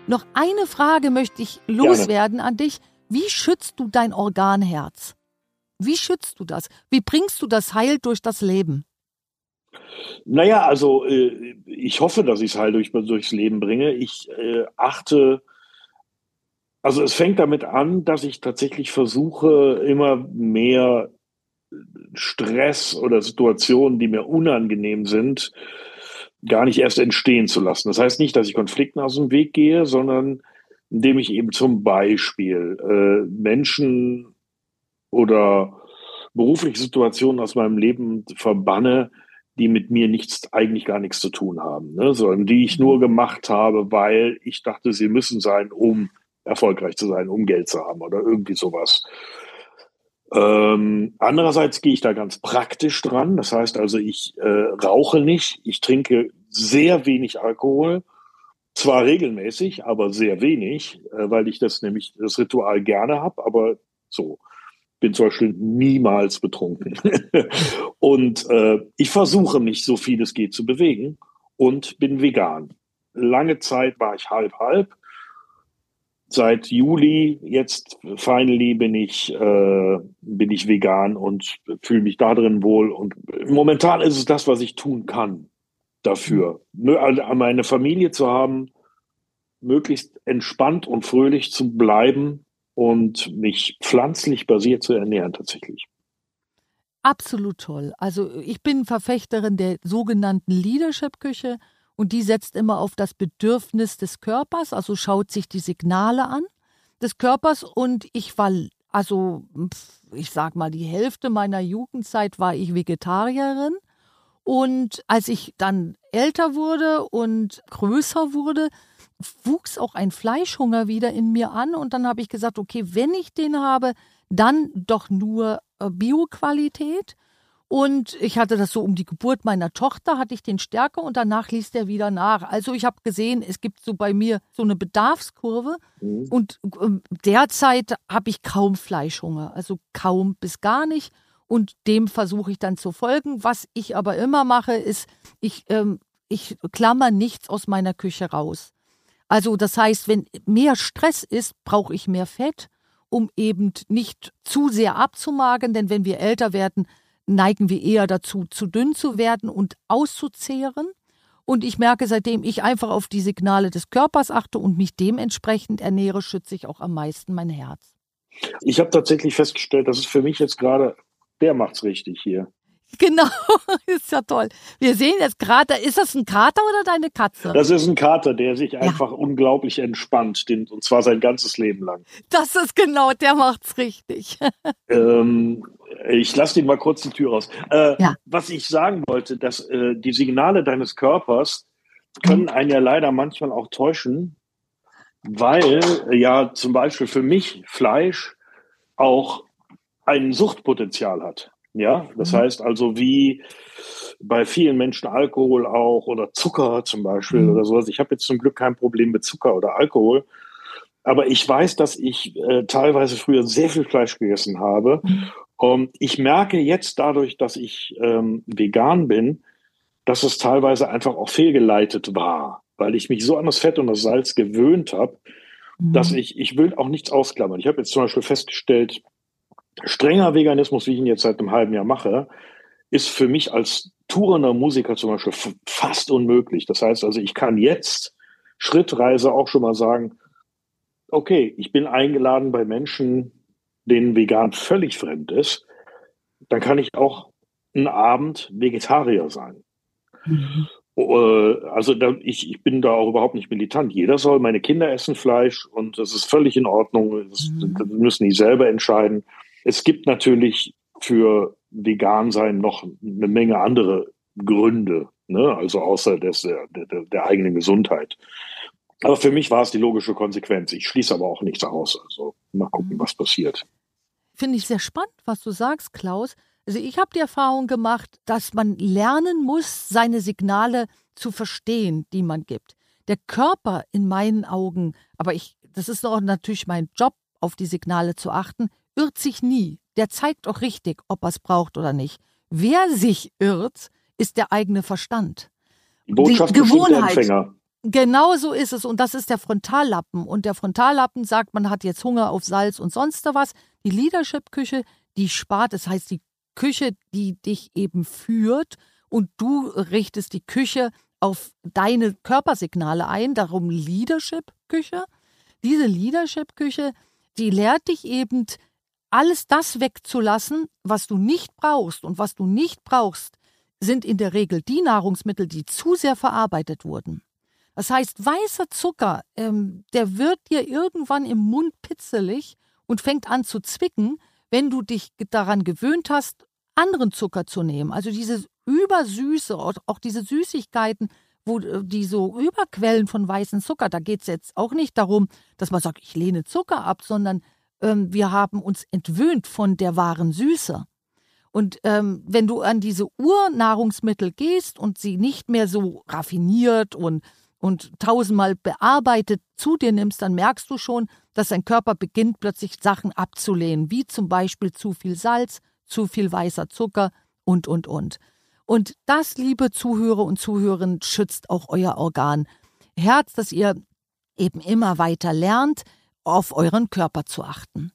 Noch eine Frage möchte ich loswerden Gerne. an dich. Wie schützt du dein Organherz? Wie schützt du das? Wie bringst du das Heil durch das Leben? Naja, also äh, ich hoffe, dass ich es heil durch, durchs Leben bringe. Ich äh, achte, also es fängt damit an, dass ich tatsächlich versuche, immer mehr Stress oder Situationen, die mir unangenehm sind, gar nicht erst entstehen zu lassen. Das heißt nicht, dass ich Konflikten aus dem Weg gehe, sondern indem ich eben zum Beispiel äh, Menschen oder berufliche Situationen aus meinem Leben verbanne, die mit mir nichts, eigentlich gar nichts zu tun haben, ne? sondern die ich nur gemacht habe, weil ich dachte, sie müssen sein, um erfolgreich zu sein, um Geld zu haben oder irgendwie sowas. Ähm, andererseits gehe ich da ganz praktisch dran. Das heißt also, ich äh, rauche nicht, ich trinke sehr wenig Alkohol, zwar regelmäßig, aber sehr wenig, äh, weil ich das nämlich das Ritual gerne habe, aber so bin zum Beispiel niemals betrunken. und äh, ich versuche mich so viel es geht zu bewegen und bin vegan. Lange Zeit war ich halb halb seit Juli jetzt finally bin ich äh, bin ich vegan und fühle mich da drin wohl. Und momentan ist es das was ich tun kann dafür. Also meine Familie zu haben möglichst entspannt und fröhlich zu bleiben und mich pflanzlich basiert zu ernähren tatsächlich. Absolut toll. Also ich bin Verfechterin der sogenannten Leadership Küche und die setzt immer auf das Bedürfnis des Körpers, also schaut sich die Signale an des Körpers. Und ich war, also ich sag mal, die Hälfte meiner Jugendzeit war ich Vegetarierin. Und als ich dann älter wurde und größer wurde, wuchs auch ein Fleischhunger wieder in mir an. Und dann habe ich gesagt, okay, wenn ich den habe, dann doch nur äh, Bioqualität und ich hatte das so um die Geburt meiner Tochter, hatte ich den stärker und danach ließ der wieder nach. Also ich habe gesehen, es gibt so bei mir so eine Bedarfskurve mhm. und ähm, derzeit habe ich kaum Fleischhunger, also kaum bis gar nicht. Und dem versuche ich dann zu folgen. Was ich aber immer mache, ist, ich, ähm, ich klammer nichts aus meiner Küche raus. Also das heißt, wenn mehr Stress ist, brauche ich mehr Fett, um eben nicht zu sehr abzumagen, denn wenn wir älter werden, neigen wir eher dazu, zu dünn zu werden und auszuzehren. Und ich merke, seitdem ich einfach auf die Signale des Körpers achte und mich dementsprechend ernähre, schütze ich auch am meisten mein Herz. Ich habe tatsächlich festgestellt, dass es für mich jetzt gerade, der macht's richtig hier. Genau, ist ja toll. Wir sehen jetzt gerade, ist das ein Kater oder deine Katze? Das ist ein Kater, der sich einfach ja. unglaublich entspannt, den, und zwar sein ganzes Leben lang. Das ist genau, der macht's richtig. ähm, ich lasse den mal kurz die Tür raus. Äh, ja. Was ich sagen wollte, dass äh, die Signale deines Körpers können mhm. einen ja leider manchmal auch täuschen, weil ja zum Beispiel für mich Fleisch auch ein Suchtpotenzial hat. Ja, das mhm. heißt also wie bei vielen Menschen Alkohol auch oder Zucker zum Beispiel mhm. oder sowas. Ich habe jetzt zum Glück kein Problem mit Zucker oder Alkohol, aber ich weiß, dass ich äh, teilweise früher sehr viel Fleisch gegessen habe. Mhm. Und ich merke jetzt dadurch, dass ich ähm, vegan bin, dass es teilweise einfach auch fehlgeleitet war, weil ich mich so an das Fett und das Salz gewöhnt habe, mhm. dass ich, ich will auch nichts ausklammern. Ich habe jetzt zum Beispiel festgestellt, strenger Veganismus, wie ich ihn jetzt seit einem halben Jahr mache, ist für mich als tourender Musiker zum Beispiel fast unmöglich. Das heißt also, ich kann jetzt schrittweise auch schon mal sagen, okay, ich bin eingeladen bei Menschen, denen vegan völlig fremd ist, dann kann ich auch einen Abend Vegetarier sein. Mhm. Äh, also da, ich, ich bin da auch überhaupt nicht militant. Jeder soll, meine Kinder essen Fleisch und das ist völlig in Ordnung. Das, mhm. das müssen die selber entscheiden. Es gibt natürlich für vegan sein noch eine Menge andere Gründe, ne? also außer des, der, der, der eigenen Gesundheit. Aber für mich war es die logische Konsequenz. Ich schließe aber auch nichts aus. Also mal gucken, was passiert. Finde ich sehr spannend, was du sagst, Klaus. Also ich habe die Erfahrung gemacht, dass man lernen muss, seine Signale zu verstehen, die man gibt. Der Körper in meinen Augen, aber ich, das ist auch natürlich mein Job, auf die Signale zu achten, irrt sich nie. Der zeigt auch richtig, ob er es braucht oder nicht. Wer sich irrt, ist der eigene Verstand. Die Botschaft die Gewohnheit. Genau so ist es. Und das ist der Frontallappen. Und der Frontallappen sagt, man hat jetzt Hunger auf Salz und sonst was. Die Leadership-Küche, die spart, das heißt die Küche, die dich eben führt und du richtest die Küche auf deine Körpersignale ein, darum Leadership-Küche. Diese Leadership-Küche, die lehrt dich eben, alles das wegzulassen, was du nicht brauchst. Und was du nicht brauchst, sind in der Regel die Nahrungsmittel, die zu sehr verarbeitet wurden. Das heißt, weißer Zucker, ähm, der wird dir irgendwann im Mund pitzelig und fängt an zu zwicken, wenn du dich daran gewöhnt hast, anderen Zucker zu nehmen. Also diese Übersüße, auch diese Süßigkeiten, wo äh, die so Überquellen von weißen Zucker, da geht es jetzt auch nicht darum, dass man sagt, ich lehne Zucker ab, sondern ähm, wir haben uns entwöhnt von der wahren Süße. Und ähm, wenn du an diese Urnahrungsmittel gehst und sie nicht mehr so raffiniert und, und tausendmal bearbeitet zu dir nimmst, dann merkst du schon, dass dein Körper beginnt plötzlich Sachen abzulehnen, wie zum Beispiel zu viel Salz, zu viel weißer Zucker und, und, und. Und das, liebe Zuhörer und Zuhörerinnen, schützt auch euer Organ Herz, dass ihr eben immer weiter lernt, auf euren Körper zu achten.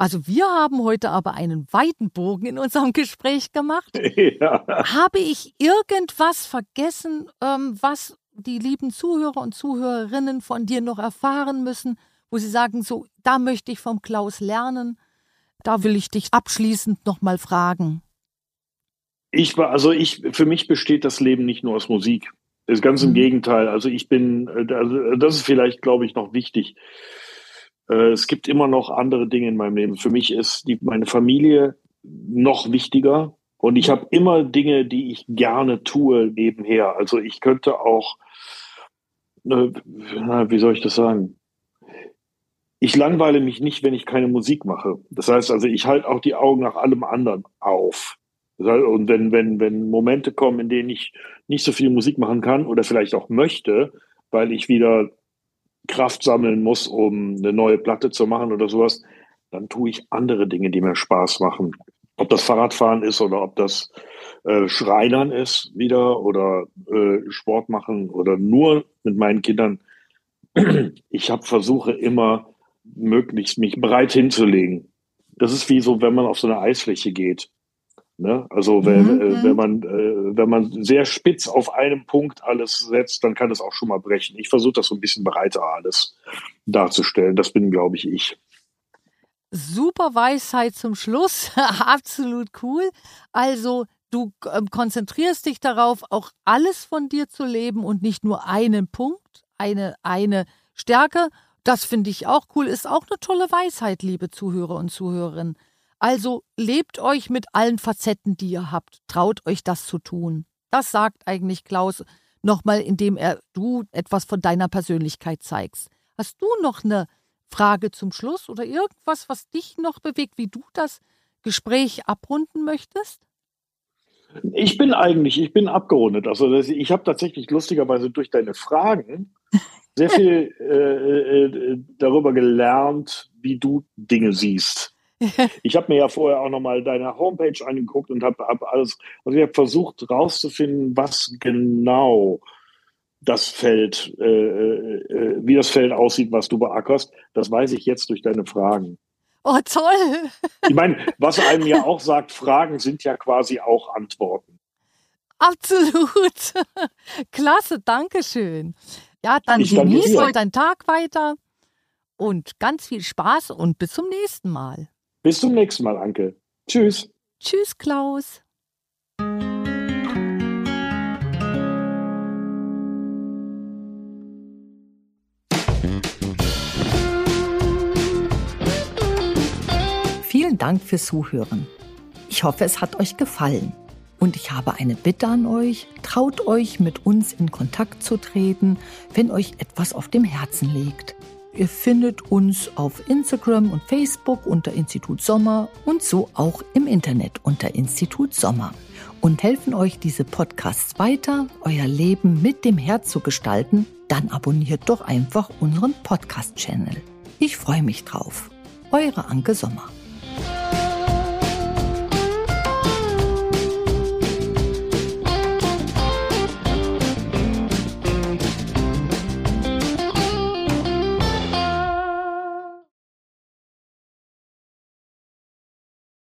Also wir haben heute aber einen weiten Bogen in unserem Gespräch gemacht. Ja. Habe ich irgendwas vergessen, ähm, was die lieben Zuhörer und Zuhörerinnen von dir noch erfahren müssen, wo sie sagen, so, da möchte ich vom Klaus lernen, da will ich dich abschließend nochmal fragen. Ich war, also ich, für mich besteht das Leben nicht nur aus Musik. Das ist ganz im mhm. Gegenteil. Also ich bin, also das ist vielleicht, glaube ich, noch wichtig. Äh, es gibt immer noch andere Dinge in meinem Leben. Für mich ist die, meine Familie noch wichtiger. Und ich habe immer Dinge, die ich gerne tue nebenher. Also ich könnte auch, äh, wie soll ich das sagen? Ich langweile mich nicht, wenn ich keine Musik mache. Das heißt also, ich halte auch die Augen nach allem anderen auf. Und wenn, wenn, wenn Momente kommen, in denen ich nicht so viel Musik machen kann oder vielleicht auch möchte, weil ich wieder Kraft sammeln muss, um eine neue Platte zu machen oder sowas, dann tue ich andere Dinge, die mir Spaß machen. Ob das Fahrradfahren ist oder ob das äh, Schreinern ist wieder oder äh, Sport machen oder nur mit meinen Kindern. Ich habe versuche immer möglichst mich bereit hinzulegen. Das ist wie so, wenn man auf so eine Eisfläche geht. Ne? Also wenn, mhm. äh, wenn man äh, wenn man sehr spitz auf einem Punkt alles setzt, dann kann es auch schon mal brechen. Ich versuche das so ein bisschen breiter alles darzustellen. Das bin, glaube ich, ich. Super Weisheit zum Schluss, absolut cool. Also du äh, konzentrierst dich darauf, auch alles von dir zu leben und nicht nur einen Punkt, eine eine Stärke. Das finde ich auch cool. Ist auch eine tolle Weisheit, liebe Zuhörer und Zuhörerinnen. Also lebt euch mit allen Facetten, die ihr habt. Traut euch das zu tun. Das sagt eigentlich Klaus nochmal, indem er du etwas von deiner Persönlichkeit zeigst. Hast du noch eine Frage zum Schluss oder irgendwas, was dich noch bewegt, wie du das Gespräch abrunden möchtest? Ich bin eigentlich, ich bin abgerundet. Also ich habe tatsächlich lustigerweise durch deine Fragen sehr viel äh, äh, darüber gelernt, wie du Dinge siehst. ich habe mir ja vorher auch nochmal deine Homepage angeguckt und habe hab alles, also ich habe versucht rauszufinden, was genau das Feld, äh, äh, wie das Feld aussieht, was du beackerst. Das weiß ich jetzt durch deine Fragen. Oh, toll! ich meine, was einem ja auch sagt, Fragen sind ja quasi auch Antworten. Absolut. Klasse, danke schön. Ja, dann genieß heute deinen Tag weiter und ganz viel Spaß und bis zum nächsten Mal. Bis zum nächsten Mal, Anke. Tschüss. Tschüss, Klaus. Vielen Dank fürs Zuhören. Ich hoffe, es hat euch gefallen. Und ich habe eine Bitte an euch, traut euch, mit uns in Kontakt zu treten, wenn euch etwas auf dem Herzen liegt. Ihr findet uns auf Instagram und Facebook unter Institut Sommer und so auch im Internet unter Institut Sommer. Und helfen euch diese Podcasts weiter, euer Leben mit dem Herz zu gestalten, dann abonniert doch einfach unseren Podcast-Channel. Ich freue mich drauf. Eure Anke Sommer.